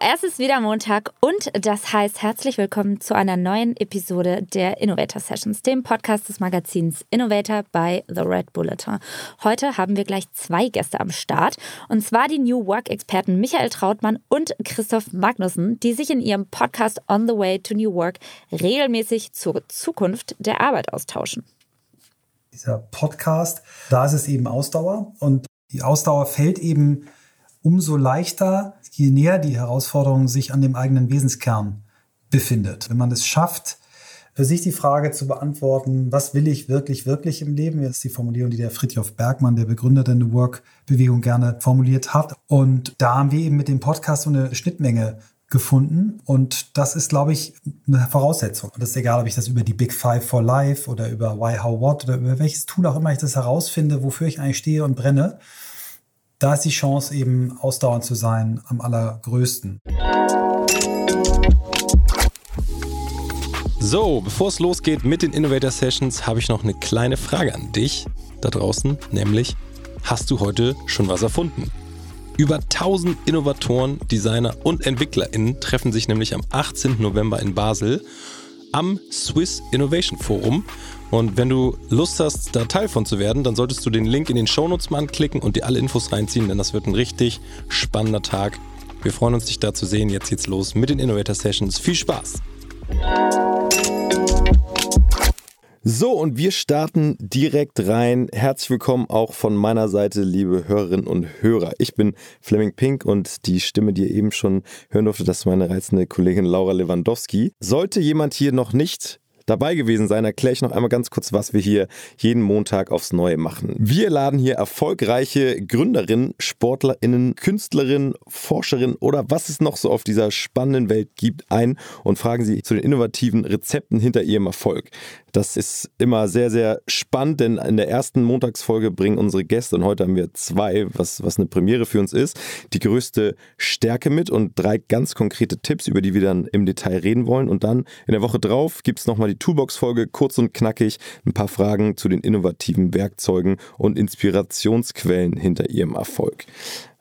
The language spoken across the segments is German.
Es ist wieder Montag und das heißt herzlich willkommen zu einer neuen Episode der Innovator Sessions, dem Podcast des Magazins Innovator bei The Red Bulletin. Heute haben wir gleich zwei Gäste am Start und zwar die New Work Experten Michael Trautmann und Christoph Magnussen, die sich in ihrem Podcast On the Way to New Work regelmäßig zur Zukunft der Arbeit austauschen. Dieser Podcast, da ist es eben Ausdauer und die Ausdauer fällt eben umso leichter, je näher die Herausforderung sich an dem eigenen Wesenskern befindet. Wenn man es schafft, für sich die Frage zu beantworten, was will ich wirklich, wirklich im Leben? Das ist die Formulierung, die der Friedhof Bergmann, der Begründer der New Work-Bewegung, gerne formuliert hat. Und da haben wir eben mit dem Podcast so eine Schnittmenge gefunden. Und das ist, glaube ich, eine Voraussetzung. Und das ist egal, ob ich das über die Big Five for Life oder über Why, How, What oder über welches Tool auch immer ich das herausfinde, wofür ich eigentlich stehe und brenne da ist die Chance eben ausdauernd zu sein am allergrößten. So, bevor es losgeht mit den Innovator Sessions, habe ich noch eine kleine Frage an dich da draußen, nämlich, hast du heute schon was erfunden? Über 1000 Innovatoren, Designer und EntwicklerInnen treffen sich nämlich am 18. November in Basel am Swiss Innovation Forum und wenn du Lust hast, da Teil von zu werden, dann solltest du den Link in den Shownotes mal anklicken und dir alle Infos reinziehen, denn das wird ein richtig spannender Tag. Wir freuen uns, dich da zu sehen. Jetzt geht's los mit den Innovator Sessions. Viel Spaß! So, und wir starten direkt rein. Herzlich willkommen auch von meiner Seite, liebe Hörerinnen und Hörer. Ich bin Fleming Pink und die Stimme, die ihr eben schon hören durfte, das ist meine reizende Kollegin Laura Lewandowski. Sollte jemand hier noch nicht dabei gewesen sein, erkläre ich noch einmal ganz kurz, was wir hier jeden Montag aufs Neue machen. Wir laden hier erfolgreiche Gründerinnen, Sportlerinnen, Künstlerinnen, Forscherinnen oder was es noch so auf dieser spannenden Welt gibt ein und fragen sie zu den innovativen Rezepten hinter ihrem Erfolg. Das ist immer sehr, sehr spannend, denn in der ersten Montagsfolge bringen unsere Gäste, und heute haben wir zwei, was, was eine Premiere für uns ist, die größte Stärke mit und drei ganz konkrete Tipps, über die wir dann im Detail reden wollen. Und dann in der Woche drauf gibt es nochmal die Toolbox-Folge, kurz und knackig, ein paar Fragen zu den innovativen Werkzeugen und Inspirationsquellen hinter ihrem Erfolg.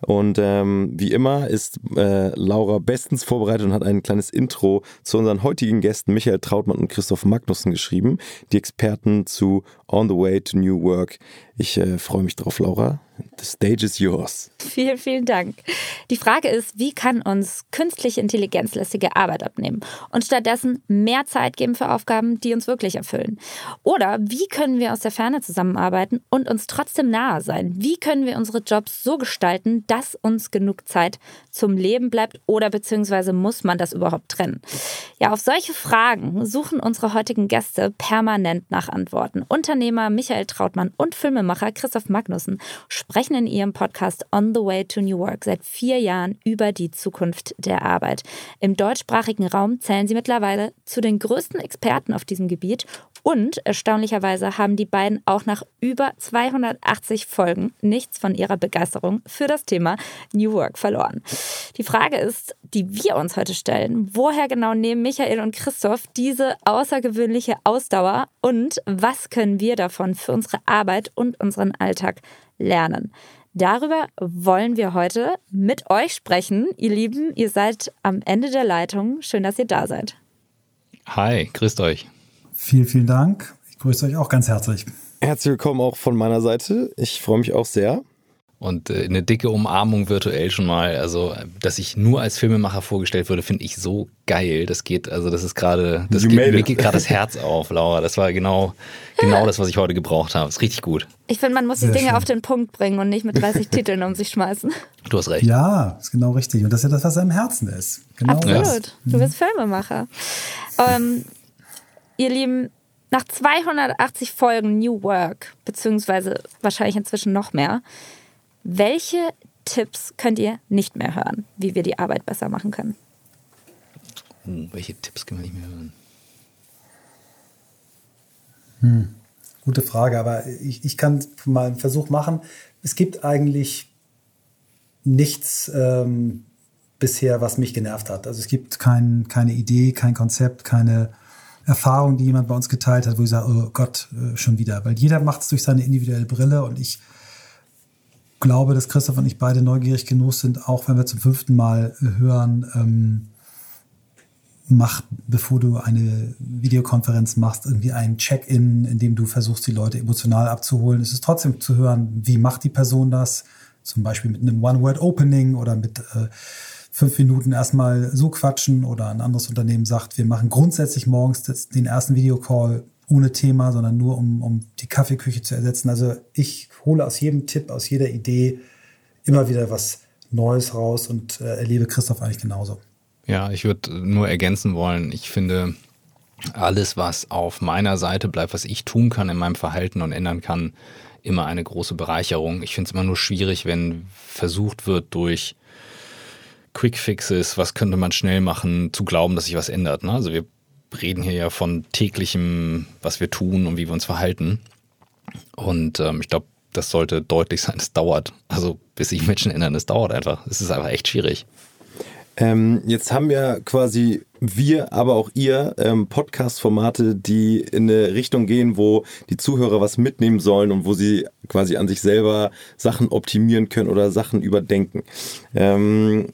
Und ähm, wie immer ist äh, Laura bestens vorbereitet und hat ein kleines Intro zu unseren heutigen Gästen Michael Trautmann und Christoph Magnussen geschrieben, die Experten zu On the Way to New Work. Ich äh, freue mich drauf, Laura. The stage is yours. Vielen, vielen Dank. Die Frage ist, wie kann uns künstliche Intelligenz lästige Arbeit abnehmen und stattdessen mehr Zeit geben für Aufgaben, die uns wirklich erfüllen? Oder wie können wir aus der Ferne zusammenarbeiten und uns trotzdem nahe sein? Wie können wir unsere Jobs so gestalten, dass uns genug Zeit zum Leben bleibt oder beziehungsweise muss man das überhaupt trennen? Ja, auf solche Fragen suchen unsere heutigen Gäste permanent nach Antworten. Unternehmer Michael Trautmann und Filmemacher Filmemacher Christoph Magnussen sprechen in ihrem Podcast On the Way to New Work seit vier Jahren über die Zukunft der Arbeit. Im deutschsprachigen Raum zählen sie mittlerweile zu den größten Experten auf diesem Gebiet und erstaunlicherweise haben die beiden auch nach über 280 Folgen nichts von ihrer Begeisterung für das Thema New Work verloren. Die Frage ist, die wir uns heute stellen, woher genau nehmen Michael und Christoph diese außergewöhnliche Ausdauer und was können wir davon für unsere Arbeit und unseren Alltag lernen. Darüber wollen wir heute mit euch sprechen. Ihr Lieben, ihr seid am Ende der Leitung. Schön, dass ihr da seid. Hi, grüßt euch. Vielen, vielen Dank. Ich grüße euch auch ganz herzlich. Herzlich willkommen auch von meiner Seite. Ich freue mich auch sehr. Und äh, eine dicke Umarmung virtuell schon mal. Also, dass ich nur als Filmemacher vorgestellt wurde, finde ich so geil. Das geht, also das ist gerade, das geht, mir geht gerade das Herz auf, Laura. Das war genau, genau das, was ich heute gebraucht habe. Ist richtig gut. Ich finde, man muss die Dinge schön. auf den Punkt bringen und nicht mit 30 Titeln um sich schmeißen. Du hast recht. Ja, ist genau richtig. Und das ist ja das, was im Herzen ist. Genau Absolut. Das. Du bist Filmemacher. Ähm, ihr Lieben, nach 280 Folgen New Work, beziehungsweise wahrscheinlich inzwischen noch mehr, welche Tipps könnt ihr nicht mehr hören, wie wir die Arbeit besser machen können? Hm, welche Tipps können wir nicht mehr hören? Hm, gute Frage, aber ich, ich kann mal einen Versuch machen. Es gibt eigentlich nichts ähm, bisher, was mich genervt hat. Also es gibt kein, keine Idee, kein Konzept, keine Erfahrung, die jemand bei uns geteilt hat, wo ich sage, oh Gott, äh, schon wieder. Weil jeder macht es durch seine individuelle Brille und ich glaube, dass Christoph und ich beide neugierig genug sind, auch wenn wir zum fünften Mal hören, ähm, mach, bevor du eine Videokonferenz machst, irgendwie ein Check-in, in dem du versuchst, die Leute emotional abzuholen. Es ist trotzdem zu hören, wie macht die Person das? Zum Beispiel mit einem One-Word-Opening oder mit äh, fünf Minuten erstmal so quatschen oder ein anderes Unternehmen sagt, wir machen grundsätzlich morgens den ersten Videocall ohne Thema, sondern nur um, um die Kaffeeküche zu ersetzen. Also ich hole aus jedem Tipp, aus jeder Idee immer wieder was Neues raus und äh, erlebe Christoph eigentlich genauso. Ja, ich würde nur ergänzen wollen, ich finde, alles, was auf meiner Seite bleibt, was ich tun kann in meinem Verhalten und ändern kann, immer eine große Bereicherung. Ich finde es immer nur schwierig, wenn versucht wird, durch Quick Fixes, was könnte man schnell machen, zu glauben, dass sich was ändert. Ne? Also wir reden hier ja von täglichem, was wir tun und wie wir uns verhalten. Und ähm, ich glaube, das sollte deutlich sein. Es dauert. Also bis sich Menschen ändern, es dauert einfach. Es ist einfach echt schwierig. Ähm, jetzt haben wir quasi wir, aber auch ihr ähm, Podcast-Formate, die in eine Richtung gehen, wo die Zuhörer was mitnehmen sollen und wo sie quasi an sich selber Sachen optimieren können oder Sachen überdenken. Ähm,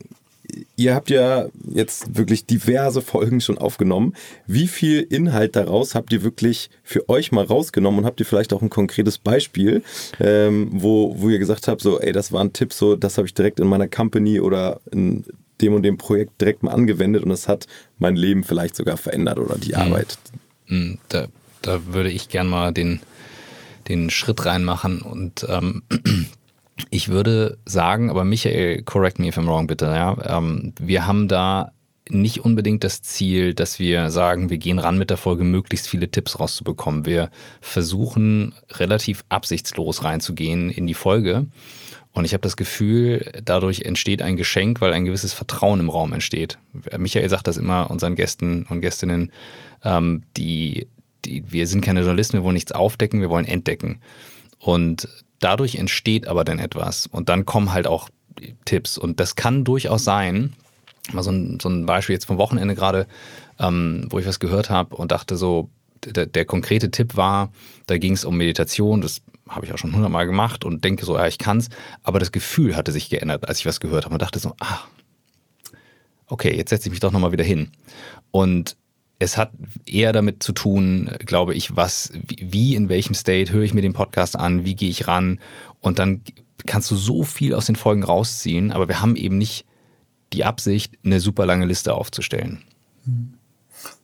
ihr habt ja jetzt wirklich diverse Folgen schon aufgenommen. Wie viel Inhalt daraus habt ihr wirklich für euch mal rausgenommen und habt ihr vielleicht auch ein konkretes Beispiel, ähm, wo, wo ihr gesagt habt, so, ey, das war ein Tipp, so, das habe ich direkt in meiner Company oder in dem und dem Projekt direkt mal angewendet und es hat mein Leben vielleicht sogar verändert oder die mhm. Arbeit. Mhm. Da, da würde ich gern mal den, den Schritt reinmachen und ähm, ich würde sagen, aber Michael, correct me if I'm wrong, bitte, ja. Ähm, wir haben da nicht unbedingt das Ziel, dass wir sagen, wir gehen ran mit der Folge, möglichst viele Tipps rauszubekommen. Wir versuchen relativ absichtslos reinzugehen in die Folge. Und ich habe das Gefühl, dadurch entsteht ein Geschenk, weil ein gewisses Vertrauen im Raum entsteht. Michael sagt das immer unseren Gästen und Gästinnen, ähm, die, die, wir sind keine Journalisten, wir wollen nichts aufdecken, wir wollen entdecken. Und dadurch entsteht aber dann etwas. Und dann kommen halt auch Tipps. Und das kann durchaus sein, mal so ein, so ein Beispiel jetzt vom Wochenende gerade, ähm, wo ich was gehört habe und dachte so, der, der konkrete Tipp war, da ging es um Meditation, das habe ich auch schon hundertmal gemacht und denke so, ja, ich kann's, aber das Gefühl hatte sich geändert, als ich was gehört habe und dachte so, ah, okay, jetzt setze ich mich doch nochmal wieder hin. Und es hat eher damit zu tun, glaube ich, was, wie, in welchem State höre ich mir den Podcast an, wie gehe ich ran? Und dann kannst du so viel aus den Folgen rausziehen, aber wir haben eben nicht die Absicht, eine super lange Liste aufzustellen.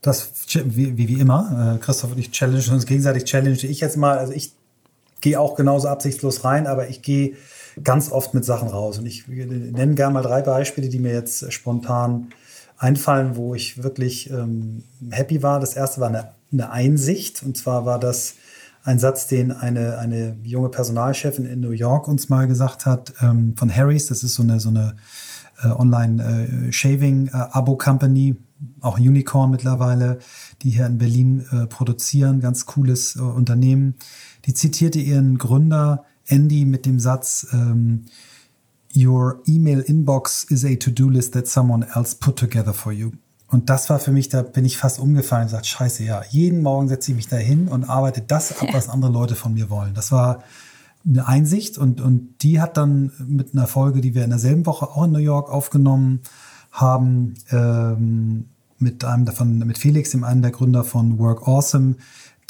Das, wie, wie immer, äh, Christoph und ich challenge uns gegenseitig, challenge ich jetzt mal, also ich gehe auch genauso absichtslos rein, aber ich gehe ganz oft mit Sachen raus. Und ich nenne gerne mal drei Beispiele, die mir jetzt spontan einfallen, wo ich wirklich ähm, happy war. Das erste war eine, eine, Einsicht. Und zwar war das ein Satz, den eine, eine junge Personalchefin in New York uns mal gesagt hat, ähm, von Harry's. Das ist so eine, so eine äh, Online-Shaving-Abo-Company, äh, auch Unicorn mittlerweile, die hier in Berlin äh, produzieren. Ganz cooles äh, Unternehmen. Die zitierte ihren Gründer Andy mit dem Satz, ähm, Your email inbox is a to-do list that someone else put together for you. Und das war für mich, da bin ich fast umgefallen und gesagt, scheiße, ja, jeden Morgen setze ich mich da hin und arbeite das ab, was andere Leute von mir wollen. Das war eine Einsicht und, und die hat dann mit einer Folge, die wir in derselben Woche auch in New York aufgenommen haben, ähm, mit einem davon, mit Felix, dem einen der Gründer von Work Awesome,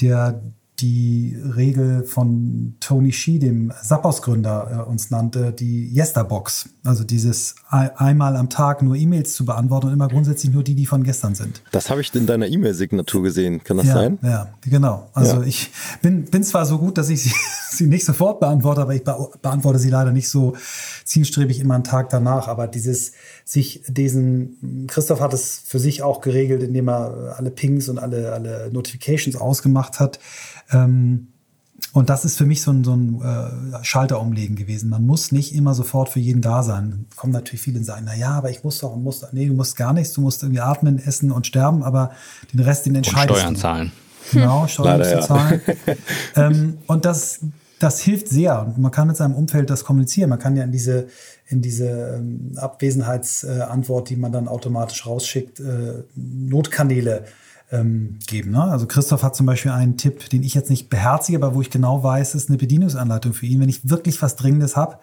der die Regel von Tony Shee, dem Zappos-Gründer, äh, uns nannte, die Yesterbox. Also dieses einmal am Tag nur E-Mails zu beantworten und immer grundsätzlich nur die, die von gestern sind. Das habe ich in deiner E-Mail-Signatur gesehen. Kann das ja, sein? Ja, genau. Also ja. ich bin, bin zwar so gut, dass ich sie, sie nicht sofort beantworte, aber ich beantworte sie leider nicht so zielstrebig immer einen Tag danach. Aber dieses sich diesen, Christoph hat es für sich auch geregelt, indem er alle Pings und alle, alle Notifications ausgemacht hat ähm, und das ist für mich so ein, so ein äh, Schalter umlegen gewesen. Man muss nicht immer sofort für jeden da sein. Kommen natürlich viele und sagen, na ja, aber ich muss doch und muss, nee, du musst gar nichts, du musst irgendwie atmen, essen und sterben, aber den Rest, den entscheidest und Steuern zahlen. Genau, Steuern Leider, zu zahlen. ähm, und das, das hilft sehr. Und man kann mit seinem Umfeld das kommunizieren. Man kann ja in diese, in diese ähm, Abwesenheitsantwort, die man dann automatisch rausschickt, äh, Notkanäle ähm, geben. Ne? Also Christoph hat zum Beispiel einen Tipp, den ich jetzt nicht beherzige, aber wo ich genau weiß, ist eine Bedienungsanleitung für ihn. Wenn ich wirklich was Dringendes habe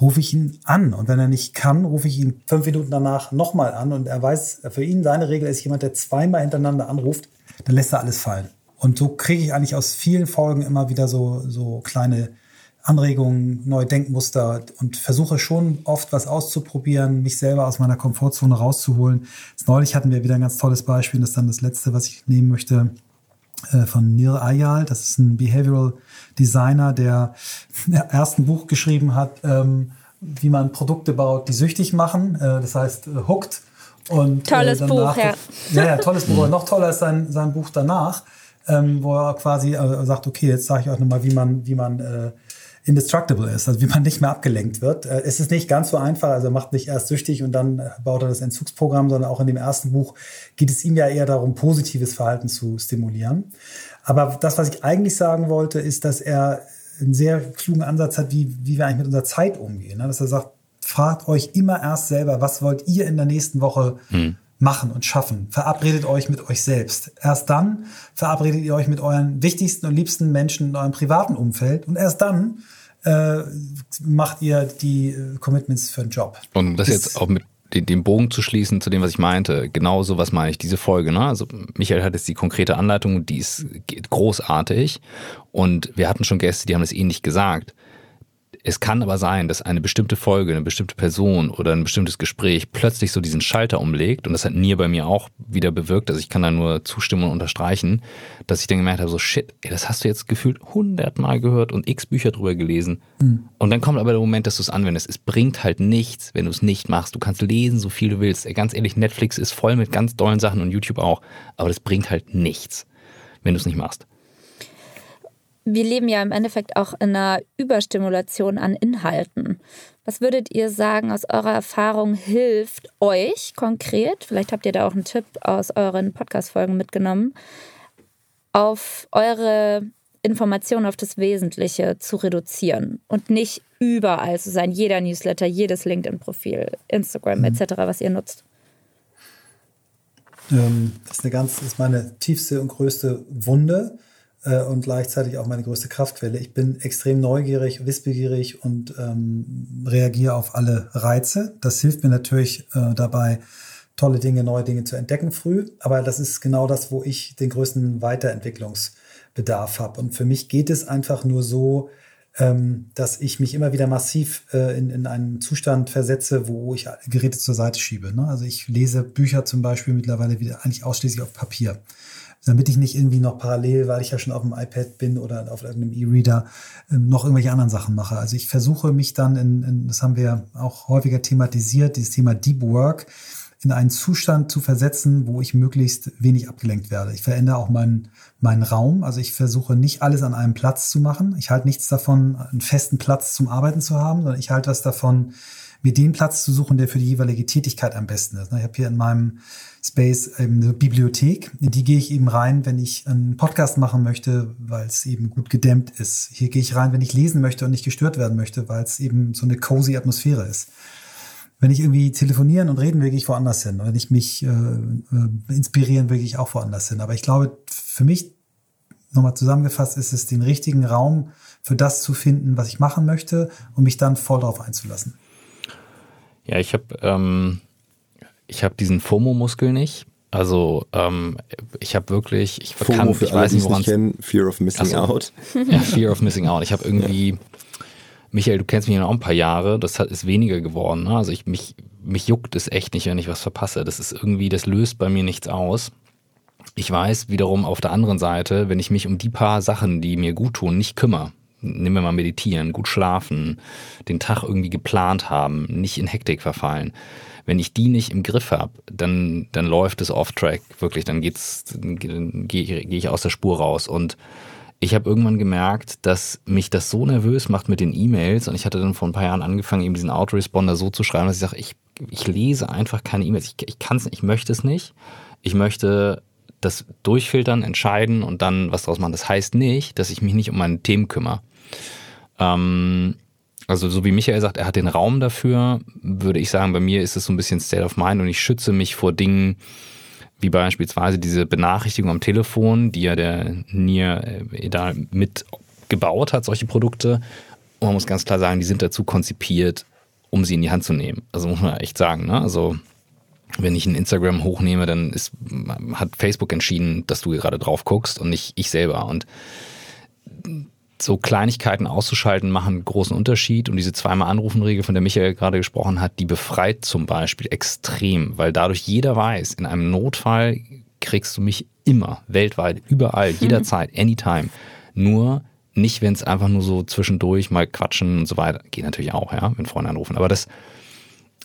rufe ich ihn an. Und wenn er nicht kann, rufe ich ihn fünf Minuten danach nochmal an. Und er weiß, für ihn seine Regel ist jemand, der zweimal hintereinander anruft, dann lässt er alles fallen. Und so kriege ich eigentlich aus vielen Folgen immer wieder so, so kleine Anregungen, neue Denkmuster und versuche schon oft was auszuprobieren, mich selber aus meiner Komfortzone rauszuholen. Jetzt neulich hatten wir wieder ein ganz tolles Beispiel, das ist dann das letzte, was ich nehmen möchte, äh, von Neil Ayal. Das ist ein Behavioral Designer, der im ersten Buch geschrieben hat, ähm, wie man Produkte baut, die süchtig machen. Äh, das heißt, äh, Hooked. Und, tolles Buch, ja. Ja, ja, tolles Buch. noch toller ist sein, sein Buch danach, ähm, wo er quasi sagt, okay, jetzt sage ich euch nochmal, wie man, wie man äh, indestructible ist, also wie man nicht mehr abgelenkt wird. Äh, es ist nicht ganz so einfach, also er macht nicht erst süchtig und dann äh, baut er das Entzugsprogramm, sondern auch in dem ersten Buch geht es ihm ja eher darum, positives Verhalten zu stimulieren. Aber das, was ich eigentlich sagen wollte, ist, dass er einen sehr klugen Ansatz hat, wie, wie wir eigentlich mit unserer Zeit umgehen. Ne? Dass er sagt, fragt euch immer erst selber, was wollt ihr in der nächsten Woche hm. Machen und schaffen? Verabredet euch mit euch selbst. Erst dann verabredet ihr euch mit euren wichtigsten und liebsten Menschen in eurem privaten Umfeld und erst dann äh, macht ihr die äh, Commitments für einen Job. Und das, das jetzt auch mit den, Bogen zu schließen zu dem, was ich meinte, genau so was meine ich, diese Folge. Ne? Also Michael hat jetzt die konkrete Anleitung, die ist großartig und wir hatten schon Gäste, die haben es ähnlich gesagt. Es kann aber sein, dass eine bestimmte Folge, eine bestimmte Person oder ein bestimmtes Gespräch plötzlich so diesen Schalter umlegt und das hat Nier bei mir auch wieder bewirkt, also ich kann da nur zustimmen und unterstreichen, dass ich dann gemerkt habe, so shit, ey, das hast du jetzt gefühlt hundertmal gehört und x Bücher drüber gelesen mhm. und dann kommt aber der Moment, dass du es anwendest. Es bringt halt nichts, wenn du es nicht machst. Du kannst lesen, so viel du willst. Ey, ganz ehrlich, Netflix ist voll mit ganz dollen Sachen und YouTube auch, aber das bringt halt nichts, wenn du es nicht machst wir leben ja im Endeffekt auch in einer Überstimulation an Inhalten. Was würdet ihr sagen, aus eurer Erfahrung hilft euch konkret? Vielleicht habt ihr da auch einen Tipp aus euren Podcast-Folgen mitgenommen, auf eure Informationen auf das Wesentliche zu reduzieren und nicht überall zu sein, jeder Newsletter, jedes LinkedIn-Profil, Instagram mhm. etc., was ihr nutzt. Ähm, das ist eine ganz, das ist meine tiefste und größte Wunde äh, und gleichzeitig auch meine größte Kraftquelle. Ich bin extrem neugierig, wissbegierig und ähm, reagiere auf alle Reize. Das hilft mir natürlich äh, dabei, tolle Dinge, neue Dinge zu entdecken früh. Aber das ist genau das, wo ich den größten Weiterentwicklungsbedarf habe. Und für mich geht es einfach nur so, ähm, dass ich mich immer wieder massiv äh, in, in einen Zustand versetze, wo ich Geräte zur Seite schiebe. Ne? Also ich lese Bücher zum Beispiel mittlerweile wieder eigentlich ausschließlich auf Papier damit ich nicht irgendwie noch parallel, weil ich ja schon auf dem iPad bin oder auf irgendeinem E-Reader, ähm, noch irgendwelche anderen Sachen mache. Also ich versuche mich dann in, in, das haben wir auch häufiger thematisiert, dieses Thema Deep Work, in einen Zustand zu versetzen, wo ich möglichst wenig abgelenkt werde. Ich verändere auch meinen, meinen Raum. Also ich versuche nicht alles an einem Platz zu machen. Ich halte nichts davon, einen festen Platz zum Arbeiten zu haben, sondern ich halte was davon, mir den Platz zu suchen, der für die jeweilige Tätigkeit am besten ist. Ich habe hier in meinem Space eben eine Bibliothek. In die gehe ich eben rein, wenn ich einen Podcast machen möchte, weil es eben gut gedämmt ist. Hier gehe ich rein, wenn ich lesen möchte und nicht gestört werden möchte, weil es eben so eine cozy Atmosphäre ist. Wenn ich irgendwie telefonieren und reden will, gehe ich woanders hin. Wenn ich mich äh, äh, inspirieren will, gehe ich auch woanders hin. Aber ich glaube, für mich, nochmal zusammengefasst, ist es den richtigen Raum für das zu finden, was ich machen möchte und mich dann voll darauf einzulassen. Ja, ich habe ähm, ich habe diesen FOMO-Muskel nicht. Also ähm, ich habe wirklich, ich FOMO kann, für ich alle, weiß nicht, woran kennen, Fear of Missing so, Out. Ja, Fear of Missing Out. Ich habe irgendwie, Michael, du kennst mich ja noch ein paar Jahre, das hat, ist weniger geworden. Ne? Also ich mich, mich juckt es echt nicht, wenn ich was verpasse. Das ist irgendwie, das löst bei mir nichts aus. Ich weiß wiederum auf der anderen Seite, wenn ich mich um die paar Sachen, die mir gut tun, nicht kümmere, nehmen wir mal meditieren, gut schlafen, den Tag irgendwie geplant haben, nicht in Hektik verfallen. Wenn ich die nicht im Griff habe, dann, dann läuft es off-track, wirklich, dann geht's, gehe geh ich aus der Spur raus. Und ich habe irgendwann gemerkt, dass mich das so nervös macht mit den E-Mails und ich hatte dann vor ein paar Jahren angefangen, eben diesen Autoresponder so zu schreiben, dass ich sage, ich, ich lese einfach keine E-Mails. Ich, ich kann es ich möchte es nicht. Ich möchte das durchfiltern, entscheiden und dann was draus machen. Das heißt nicht, dass ich mich nicht um meine Themen kümmere. Ähm, also so wie Michael sagt, er hat den Raum dafür, würde ich sagen, bei mir ist es so ein bisschen State of Mind und ich schütze mich vor Dingen, wie beispielsweise diese Benachrichtigung am Telefon, die ja der Nier äh, da mitgebaut hat, solche Produkte. Und man muss ganz klar sagen, die sind dazu konzipiert, um sie in die Hand zu nehmen. Also muss man echt sagen, ne? Also wenn ich ein Instagram hochnehme, dann ist, hat Facebook entschieden, dass du gerade drauf guckst und nicht ich selber. Und so Kleinigkeiten auszuschalten machen einen großen Unterschied. Und diese zweimal Anrufen-Regel, von der Michael gerade gesprochen hat, die befreit zum Beispiel extrem, weil dadurch jeder weiß, in einem Notfall kriegst du mich immer, weltweit, überall, jederzeit, anytime. Nur nicht, wenn es einfach nur so zwischendurch mal quatschen und so weiter. Geht natürlich auch, ja, wenn Freunde anrufen. Aber das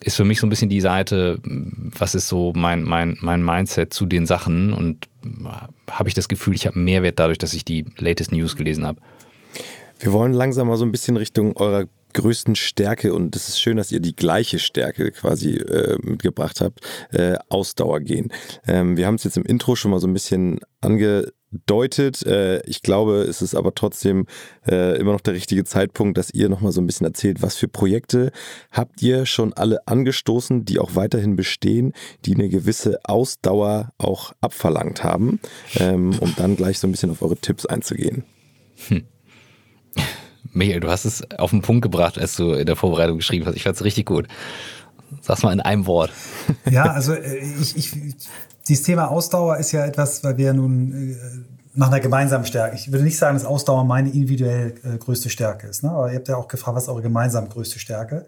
ist für mich so ein bisschen die Seite, was ist so mein, mein, mein Mindset zu den Sachen und habe ich das Gefühl, ich habe Mehrwert dadurch, dass ich die latest News gelesen habe. Wir wollen langsam mal so ein bisschen Richtung eurer größten Stärke und es ist schön, dass ihr die gleiche Stärke quasi äh, mitgebracht habt, äh, Ausdauer gehen. Ähm, wir haben es jetzt im Intro schon mal so ein bisschen angedeutet. Äh, ich glaube, es ist aber trotzdem äh, immer noch der richtige Zeitpunkt, dass ihr nochmal so ein bisschen erzählt, was für Projekte habt ihr schon alle angestoßen, die auch weiterhin bestehen, die eine gewisse Ausdauer auch abverlangt haben, ähm, um dann gleich so ein bisschen auf eure Tipps einzugehen. Hm. Michael, du hast es auf den Punkt gebracht, als du in der Vorbereitung geschrieben hast. Ich fand es richtig gut. Sag's mal in einem Wort. Ja, also äh, ich, ich, dieses Thema Ausdauer ist ja etwas, weil wir nun äh, nach einer gemeinsamen Stärke. Ich würde nicht sagen, dass Ausdauer meine individuell äh, größte Stärke ist. Ne? Aber ihr habt ja auch gefragt, was ist eure gemeinsam größte Stärke?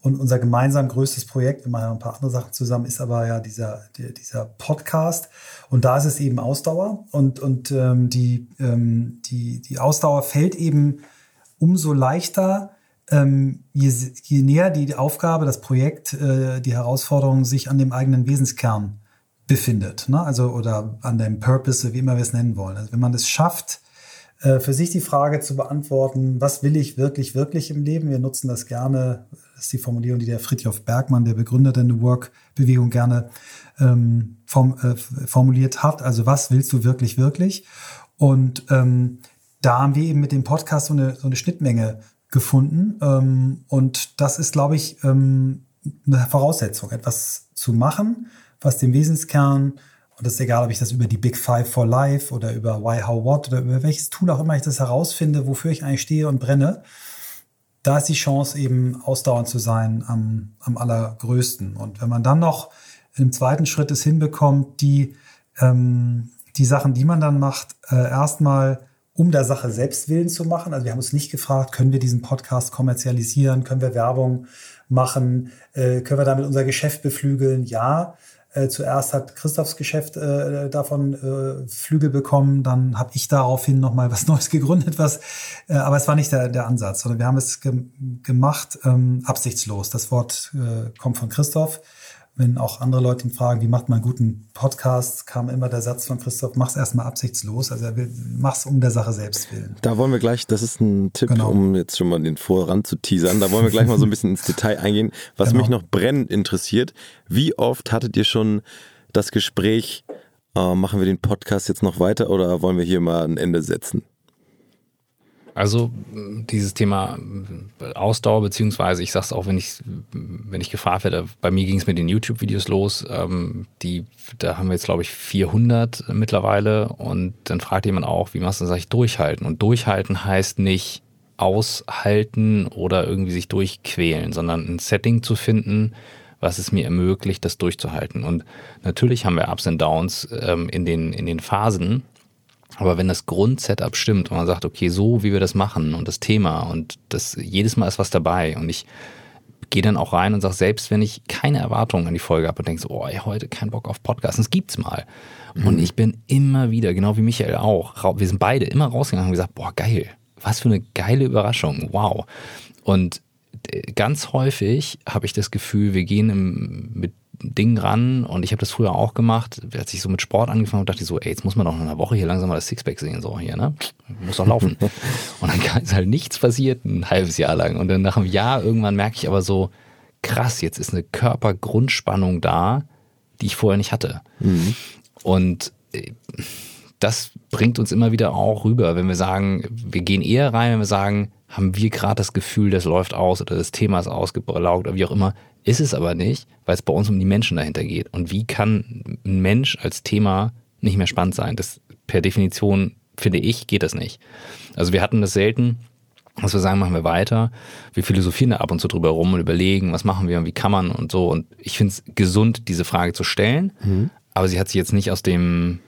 Und unser gemeinsam größtes Projekt, wir machen ja ein paar andere Sachen zusammen, ist aber ja dieser, dieser Podcast. Und da ist es eben Ausdauer. Und, und ähm, die, ähm, die, die Ausdauer fällt eben umso leichter, ähm, je, je näher die Aufgabe, das Projekt, äh, die Herausforderung sich an dem eigenen Wesenskern befindet. Ne? Also oder an dem Purpose, wie immer wir es nennen wollen. Also wenn man es schafft, äh, für sich die Frage zu beantworten, was will ich wirklich, wirklich im Leben? Wir nutzen das gerne, das ist die Formulierung, die der Friedhof Bergmann, der Begründer der New Work-Bewegung, gerne ähm, form, äh, formuliert hat. Also was willst du wirklich, wirklich? Und ähm, da haben wir eben mit dem Podcast so eine, so eine Schnittmenge gefunden. Ähm, und das ist, glaube ich, ähm, eine Voraussetzung, etwas zu machen, was dem Wesenskern, und das ist egal, ob ich das über die Big Five for Life oder über Why, How, What oder über welches Tool auch immer ich das herausfinde, wofür ich eigentlich stehe und brenne, da ist die Chance eben ausdauernd zu sein am, am allergrößten. Und wenn man dann noch im zweiten Schritt es hinbekommt, die, ähm, die Sachen, die man dann macht, äh, erstmal um der Sache selbst willen zu machen. Also wir haben uns nicht gefragt, können wir diesen Podcast kommerzialisieren, können wir Werbung machen, äh, können wir damit unser Geschäft beflügeln? Ja. Äh, zuerst hat Christophs Geschäft äh, davon äh, Flügel bekommen, dann habe ich daraufhin nochmal was Neues gegründet, was, äh, aber es war nicht der, der Ansatz, sondern wir haben es ge gemacht ähm, absichtslos. Das Wort äh, kommt von Christoph wenn auch andere Leute ihn fragen, wie macht man einen guten Podcast, kam immer der Satz von Christoph, mach's erstmal absichtslos. Also er will, mach's um der Sache selbst willen. Da wollen wir gleich, das ist ein Tipp, genau. um jetzt schon mal den Voran zu teasern. Da wollen wir gleich mal so ein bisschen ins Detail eingehen. Was genau. mich noch brennend interessiert, wie oft hattet ihr schon das Gespräch, äh, machen wir den Podcast jetzt noch weiter oder wollen wir hier mal ein Ende setzen? Also dieses Thema Ausdauer, beziehungsweise ich sage es auch, wenn ich, wenn ich gefragt werde, bei mir ging es mit den YouTube-Videos los, ähm, die, da haben wir jetzt glaube ich 400 mittlerweile und dann fragt jemand auch, wie machst du das eigentlich durchhalten? Und durchhalten heißt nicht aushalten oder irgendwie sich durchquälen, sondern ein Setting zu finden, was es mir ermöglicht, das durchzuhalten. Und natürlich haben wir Ups und Downs ähm, in, den, in den Phasen, aber wenn das Grundsetup stimmt und man sagt, okay, so wie wir das machen und das Thema und das jedes Mal ist was dabei und ich gehe dann auch rein und sage, selbst wenn ich keine Erwartungen an die Folge habe und denke so, oh, ey, heute kein Bock auf Podcast, das gibt's mal. Mhm. Und ich bin immer wieder, genau wie Michael auch, wir sind beide immer rausgegangen und gesagt, boah, geil, was für eine geile Überraschung, wow. Und äh, ganz häufig habe ich das Gefühl, wir gehen im, mit Ding ran und ich habe das früher auch gemacht, als ich so mit Sport angefangen habe, dachte ich so, ey, jetzt muss man doch in einer Woche hier langsam mal das Sixpack sehen, so hier, ne? Muss doch laufen. und dann ist halt nichts passiert, ein halbes Jahr lang. Und dann nach einem Jahr irgendwann merke ich aber so, krass, jetzt ist eine Körpergrundspannung da, die ich vorher nicht hatte. Mhm. Und äh, das bringt uns immer wieder auch rüber, wenn wir sagen, wir gehen eher rein, wenn wir sagen, haben wir gerade das Gefühl, das läuft aus oder das Thema ist ausgelaugt oder wie auch immer, ist es aber nicht, weil es bei uns um die Menschen dahinter geht. Und wie kann ein Mensch als Thema nicht mehr spannend sein? Das per Definition, finde ich, geht das nicht. Also wir hatten das selten, dass wir sagen, machen wir weiter. Wir philosophieren da ab und zu drüber rum und überlegen, was machen wir und wie kann man und so. Und ich finde es gesund, diese Frage zu stellen, mhm. aber sie hat sich jetzt nicht aus dem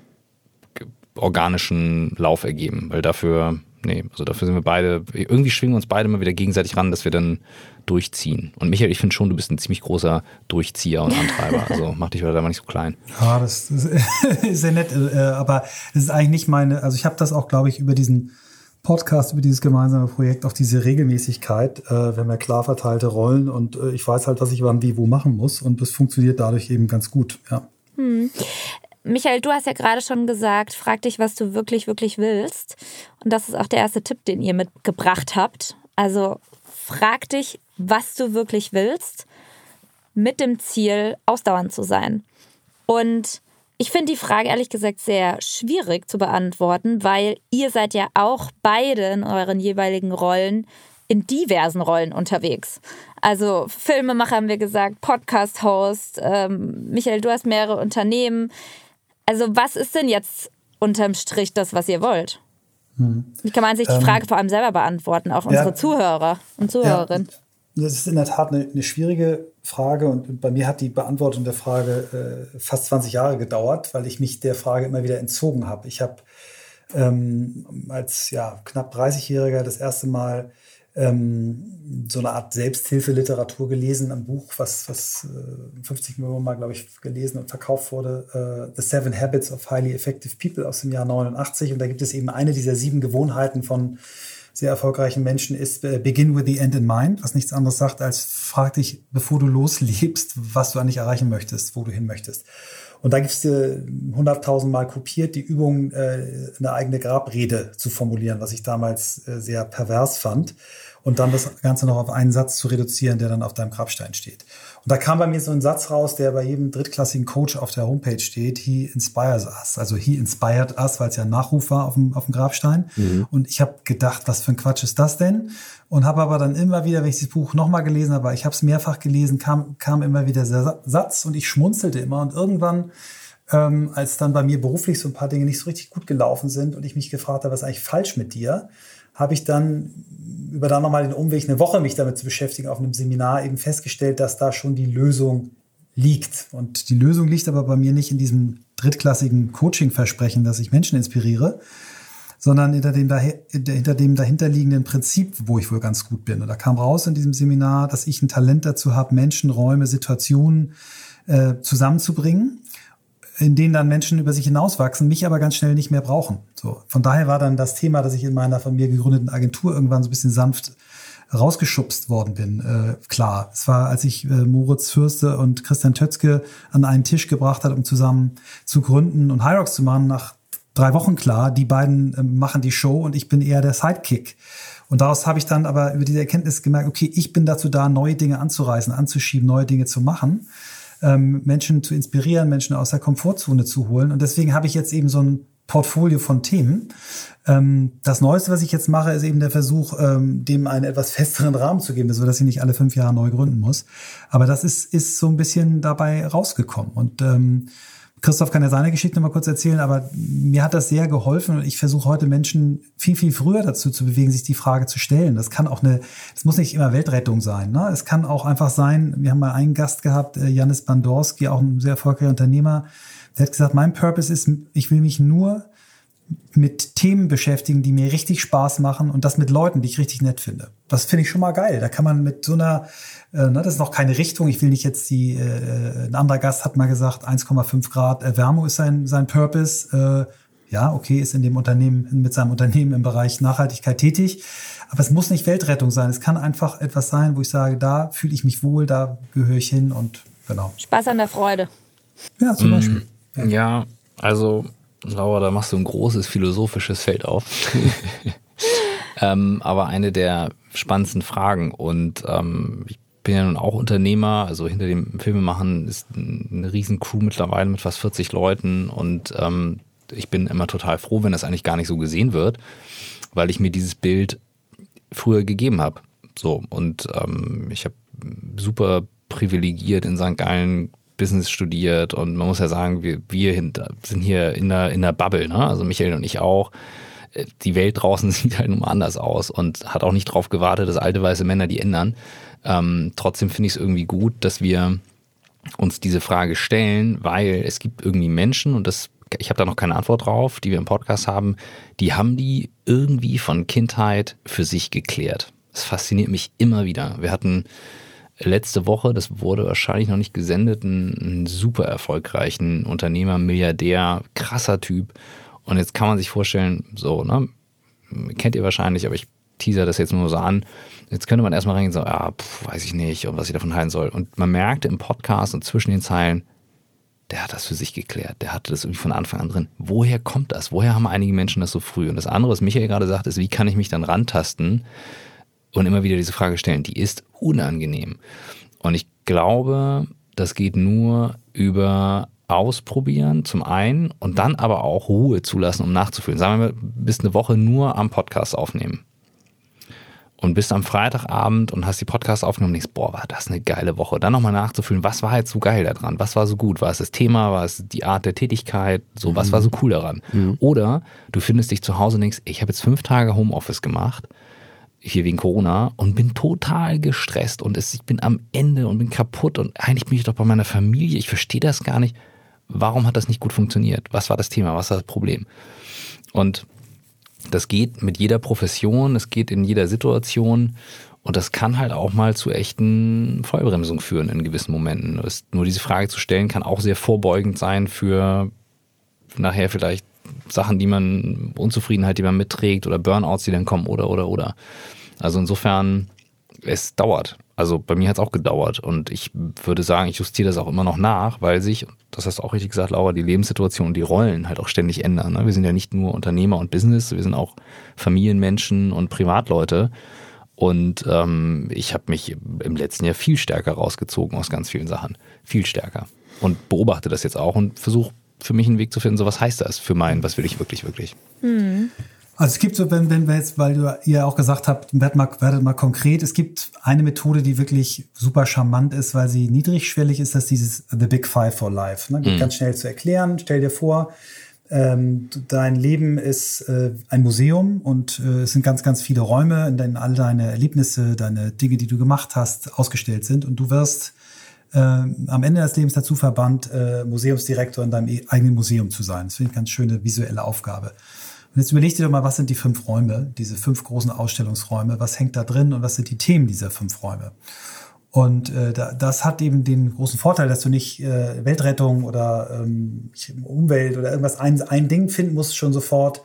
organischen Lauf ergeben, weil dafür, nee, also dafür sind wir beide, irgendwie schwingen wir uns beide mal wieder gegenseitig ran, dass wir dann durchziehen. Und Michael, ich finde schon, du bist ein ziemlich großer Durchzieher und Antreiber. Also mach dich da mal nicht so klein. Ja, das ist, sehr nett, äh, aber es ist eigentlich nicht meine, also ich habe das auch, glaube ich, über diesen Podcast, über dieses gemeinsame Projekt, auf diese Regelmäßigkeit. Äh, wir haben ja klar verteilte Rollen und äh, ich weiß halt, was ich wann wie wo machen muss und das funktioniert dadurch eben ganz gut. Ja. Hm. Michael, du hast ja gerade schon gesagt, frag dich, was du wirklich, wirklich willst. Und das ist auch der erste Tipp, den ihr mitgebracht habt. Also frag dich, was du wirklich willst, mit dem Ziel, ausdauernd zu sein. Und ich finde die Frage ehrlich gesagt sehr schwierig zu beantworten, weil ihr seid ja auch beide in euren jeweiligen Rollen in diversen Rollen unterwegs. Also Filmemacher haben wir gesagt, Podcast-Host, ähm, Michael, du hast mehrere Unternehmen. Also was ist denn jetzt unterm Strich das, was ihr wollt? Hm. Wie kann man sich die ähm, Frage vor allem selber beantworten, auch unsere ja, Zuhörer und Zuhörerinnen? Ja. Das ist in der Tat eine, eine, schwierige Frage und bei mir hat die Beantwortung der Frage äh, fast 20 Jahre gedauert, weil ich mich der Frage immer wieder entzogen habe. Ich habe ähm, als ja, knapp 30-Jähriger das erste Mal ähm, so eine Art Selbsthilfeliteratur gelesen, ein Buch, was, was äh, 50 Millionen Mal, glaube ich, gelesen und verkauft wurde, äh, The Seven Habits of Highly Effective People aus dem Jahr 89. Und da gibt es eben eine dieser sieben Gewohnheiten von sehr erfolgreichen Menschen ist äh, Begin with the End in Mind, was nichts anderes sagt als frag dich, bevor du loslebst, was du eigentlich erreichen möchtest, wo du hin möchtest. Und da gibt es hunderttausendmal kopiert die Übung, äh, eine eigene Grabrede zu formulieren, was ich damals äh, sehr pervers fand. Und dann das Ganze noch auf einen Satz zu reduzieren, der dann auf deinem Grabstein steht. Und da kam bei mir so ein Satz raus, der bei jedem drittklassigen Coach auf der Homepage steht. He inspires us. Also he inspired us, weil es ja ein Nachruf war auf dem, auf dem Grabstein. Mhm. Und ich habe gedacht, was für ein Quatsch ist das denn? Und habe aber dann immer wieder, wenn ich das Buch nochmal gelesen habe, ich habe es mehrfach gelesen, kam, kam immer wieder der Satz und ich schmunzelte immer. Und irgendwann ähm, als dann bei mir beruflich so ein paar Dinge nicht so richtig gut gelaufen sind und ich mich gefragt habe, was ist eigentlich falsch mit dir, habe ich dann über da nochmal den Umweg eine Woche mich damit zu beschäftigen auf einem Seminar eben festgestellt, dass da schon die Lösung liegt. Und die Lösung liegt aber bei mir nicht in diesem drittklassigen Coaching-Versprechen, dass ich Menschen inspiriere, sondern hinter dem, hinter dem dahinterliegenden Prinzip, wo ich wohl ganz gut bin. Und da kam raus in diesem Seminar, dass ich ein Talent dazu habe, Menschen, Räume, Situationen äh, zusammenzubringen in denen dann Menschen über sich hinauswachsen, mich aber ganz schnell nicht mehr brauchen. So, von daher war dann das Thema, dass ich in meiner von mir gegründeten Agentur irgendwann so ein bisschen sanft rausgeschubst worden bin. Äh, klar, es war, als ich äh, Moritz Fürste und Christian Tötzke an einen Tisch gebracht hat, um zusammen zu gründen und Hyrox zu machen, nach drei Wochen klar, die beiden äh, machen die Show und ich bin eher der Sidekick. Und daraus habe ich dann aber über diese Erkenntnis gemerkt, okay, ich bin dazu da, neue Dinge anzureißen, anzuschieben, neue Dinge zu machen ähm, Menschen zu inspirieren, Menschen aus der Komfortzone zu holen. Und deswegen habe ich jetzt eben so ein Portfolio von Themen. Ähm, das Neueste, was ich jetzt mache, ist eben der Versuch, ähm, dem einen etwas festeren Rahmen zu geben, dass ich nicht alle fünf Jahre neu gründen muss. Aber das ist, ist so ein bisschen dabei rausgekommen. Und ähm, Christoph kann ja seine Geschichte mal kurz erzählen, aber mir hat das sehr geholfen und ich versuche heute Menschen viel, viel früher dazu zu bewegen, sich die Frage zu stellen. Das kann auch eine, es muss nicht immer Weltrettung sein. Ne? Es kann auch einfach sein, wir haben mal einen Gast gehabt, äh, Janis Bandorski, auch ein sehr erfolgreicher Unternehmer, der hat gesagt, mein Purpose ist, ich will mich nur mit Themen beschäftigen, die mir richtig Spaß machen und das mit Leuten, die ich richtig nett finde. Das finde ich schon mal geil. Da kann man mit so einer, das ist noch keine Richtung. Ich will nicht jetzt die, äh, ein anderer Gast hat mal gesagt, 1,5 Grad Erwärmung ist sein, sein Purpose. Äh, ja, okay, ist in dem Unternehmen, mit seinem Unternehmen im Bereich Nachhaltigkeit tätig. Aber es muss nicht Weltrettung sein. Es kann einfach etwas sein, wo ich sage, da fühle ich mich wohl, da gehöre ich hin und genau. Spaß an der Freude. Ja, zum mm, Beispiel. Ja. ja, also Laura, da machst du ein großes philosophisches Feld auf. ähm, aber eine der spannendsten Fragen und ähm, ich bin ja nun auch Unternehmer, also hinter dem Filmemachen ist eine riesen Crew mittlerweile mit fast 40 Leuten und ähm, ich bin immer total froh, wenn das eigentlich gar nicht so gesehen wird, weil ich mir dieses Bild früher gegeben habe. So und ähm, ich habe super privilegiert in St. Gallen Business studiert und man muss ja sagen, wir, wir sind hier in der, in der Bubble, ne? also Michael und ich auch. äh, die Welt draußen sieht halt nun mal anders aus und hat auch nicht darauf gewartet, dass alte weiße Männer die ändern. Ähm, trotzdem finde ich es irgendwie gut, dass wir uns diese Frage stellen, weil es gibt irgendwie Menschen und das ich habe da noch keine Antwort drauf, die wir im Podcast haben, die haben die irgendwie von Kindheit für sich geklärt. Das fasziniert mich immer wieder. Wir hatten letzte Woche, das wurde wahrscheinlich noch nicht gesendet, einen, einen super erfolgreichen Unternehmer, Milliardär, krasser Typ. Und jetzt kann man sich vorstellen, so, ne, kennt ihr wahrscheinlich, aber ich teaser das jetzt nur so an. Jetzt könnte man erstmal reingehen, so, ja, pf, weiß ich nicht, und was ich davon halten soll. Und man merkte im Podcast und zwischen den Zeilen, der hat das für sich geklärt. Der hatte das irgendwie von Anfang an drin. Woher kommt das? Woher haben einige Menschen das so früh? Und das andere, was Michael gerade sagt, ist, wie kann ich mich dann rantasten und immer wieder diese Frage stellen? Die ist unangenehm. Und ich glaube, das geht nur über Ausprobieren zum einen und dann aber auch Ruhe zulassen, um nachzufühlen. Sagen wir mal, bist eine Woche nur am Podcast aufnehmen und bist am Freitagabend und hast die Podcasts aufgenommen und denkst, boah, war das eine geile Woche. Dann nochmal nachzufühlen, was war jetzt so geil daran? Was war so gut? War es das Thema? War es die Art der Tätigkeit? So, was war so cool daran? Mhm. Oder du findest dich zu Hause und denkst, ich habe jetzt fünf Tage Homeoffice gemacht, hier wegen Corona und bin total gestresst und es, ich bin am Ende und bin kaputt und eigentlich bin ich doch bei meiner Familie. Ich verstehe das gar nicht. Warum hat das nicht gut funktioniert? Was war das Thema? Was war das Problem? Und das geht mit jeder Profession, es geht in jeder Situation und das kann halt auch mal zu echten Vollbremsung führen in gewissen Momenten. nur diese Frage zu stellen kann auch sehr vorbeugend sein für nachher vielleicht Sachen, die man, Unzufriedenheit, die man mitträgt oder Burnouts, die dann kommen oder, oder, oder. Also insofern, es dauert. Also bei mir hat es auch gedauert und ich würde sagen, ich justiere das auch immer noch nach, weil sich, das hast du auch richtig gesagt, Laura, die Lebenssituation und die Rollen halt auch ständig ändern. Ne? Wir sind ja nicht nur Unternehmer und Business, wir sind auch Familienmenschen und Privatleute. Und ähm, ich habe mich im letzten Jahr viel stärker rausgezogen aus ganz vielen Sachen. Viel stärker. Und beobachte das jetzt auch und versuche für mich einen Weg zu finden, so was heißt das für meinen, was will ich wirklich, wirklich. Mhm. Also es gibt so, wenn, wenn wir jetzt, weil du ihr auch gesagt habt, werdet mal, werdet mal konkret, es gibt eine Methode, die wirklich super charmant ist, weil sie niedrigschwellig ist, das ist dieses The Big Five for Life. Ne? Mhm. ganz schnell zu erklären. Stell dir vor, ähm, dein Leben ist äh, ein Museum und äh, es sind ganz, ganz viele Räume, in denen all deine Erlebnisse, deine Dinge, die du gemacht hast, ausgestellt sind. Und du wirst äh, am Ende des Lebens dazu verbannt, äh, Museumsdirektor in deinem e-, eigenen Museum zu sein. Das finde ich eine ganz schöne visuelle Aufgabe. Und jetzt überleg dir doch mal, was sind die fünf Räume, diese fünf großen Ausstellungsräume, was hängt da drin und was sind die Themen dieser fünf Räume? Und äh, da, das hat eben den großen Vorteil, dass du nicht äh, Weltrettung oder ähm, Umwelt oder irgendwas ein, ein Ding finden musst schon sofort,